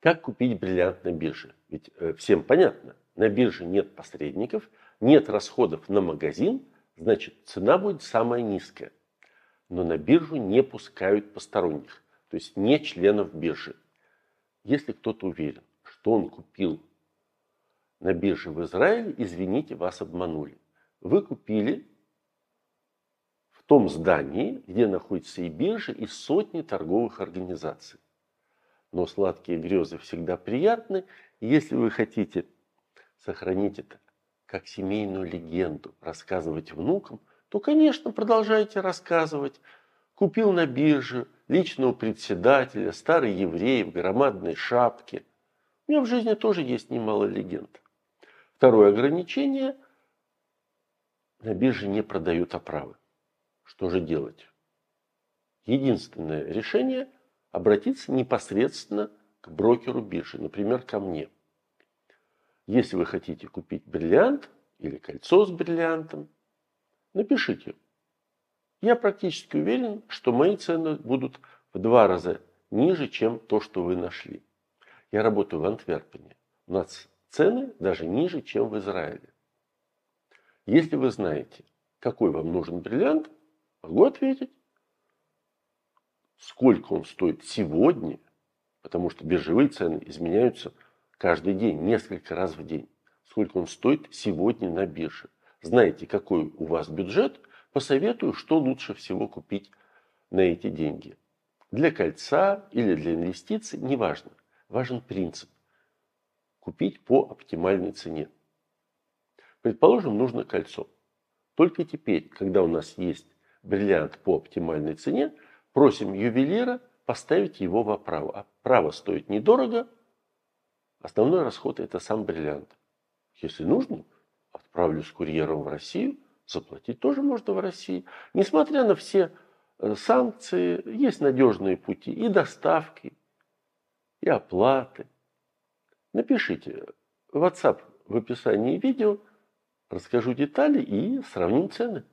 Как купить бриллиант на бирже? Ведь э, всем понятно, на бирже нет посредников, нет расходов на магазин, значит цена будет самая низкая. Но на биржу не пускают посторонних, то есть не членов биржи. Если кто-то уверен, что он купил на бирже в Израиле, извините, вас обманули. Вы купили в том здании, где находится и биржа, и сотни торговых организаций. Но сладкие грезы всегда приятны. если вы хотите сохранить это как семейную легенду, рассказывать внукам, то, конечно, продолжайте рассказывать. Купил на бирже личного председателя, старый еврей в громадной шапке. У меня в жизни тоже есть немало легенд. Второе ограничение – на бирже не продают оправы. Что же делать? Единственное решение – обратиться непосредственно к брокеру биржи, например, ко мне. Если вы хотите купить бриллиант или кольцо с бриллиантом, напишите. Я практически уверен, что мои цены будут в два раза ниже, чем то, что вы нашли. Я работаю в Антверпене. У нас цены даже ниже, чем в Израиле. Если вы знаете, какой вам нужен бриллиант, могу ответить, сколько он стоит сегодня, потому что биржевые цены изменяются каждый день, несколько раз в день. Сколько он стоит сегодня на бирже. Знаете, какой у вас бюджет, посоветую, что лучше всего купить на эти деньги. Для кольца или для инвестиций, неважно. Важен принцип. Купить по оптимальной цене. Предположим, нужно кольцо. Только теперь, когда у нас есть бриллиант по оптимальной цене, просим ювелира поставить его в оправу. Оправа стоит недорого, основной расход это сам бриллиант. Если нужно, отправлю с курьером в Россию, заплатить тоже можно в России. Несмотря на все э, санкции, есть надежные пути и доставки, и оплаты. Напишите в WhatsApp в описании видео, расскажу детали и сравним цены.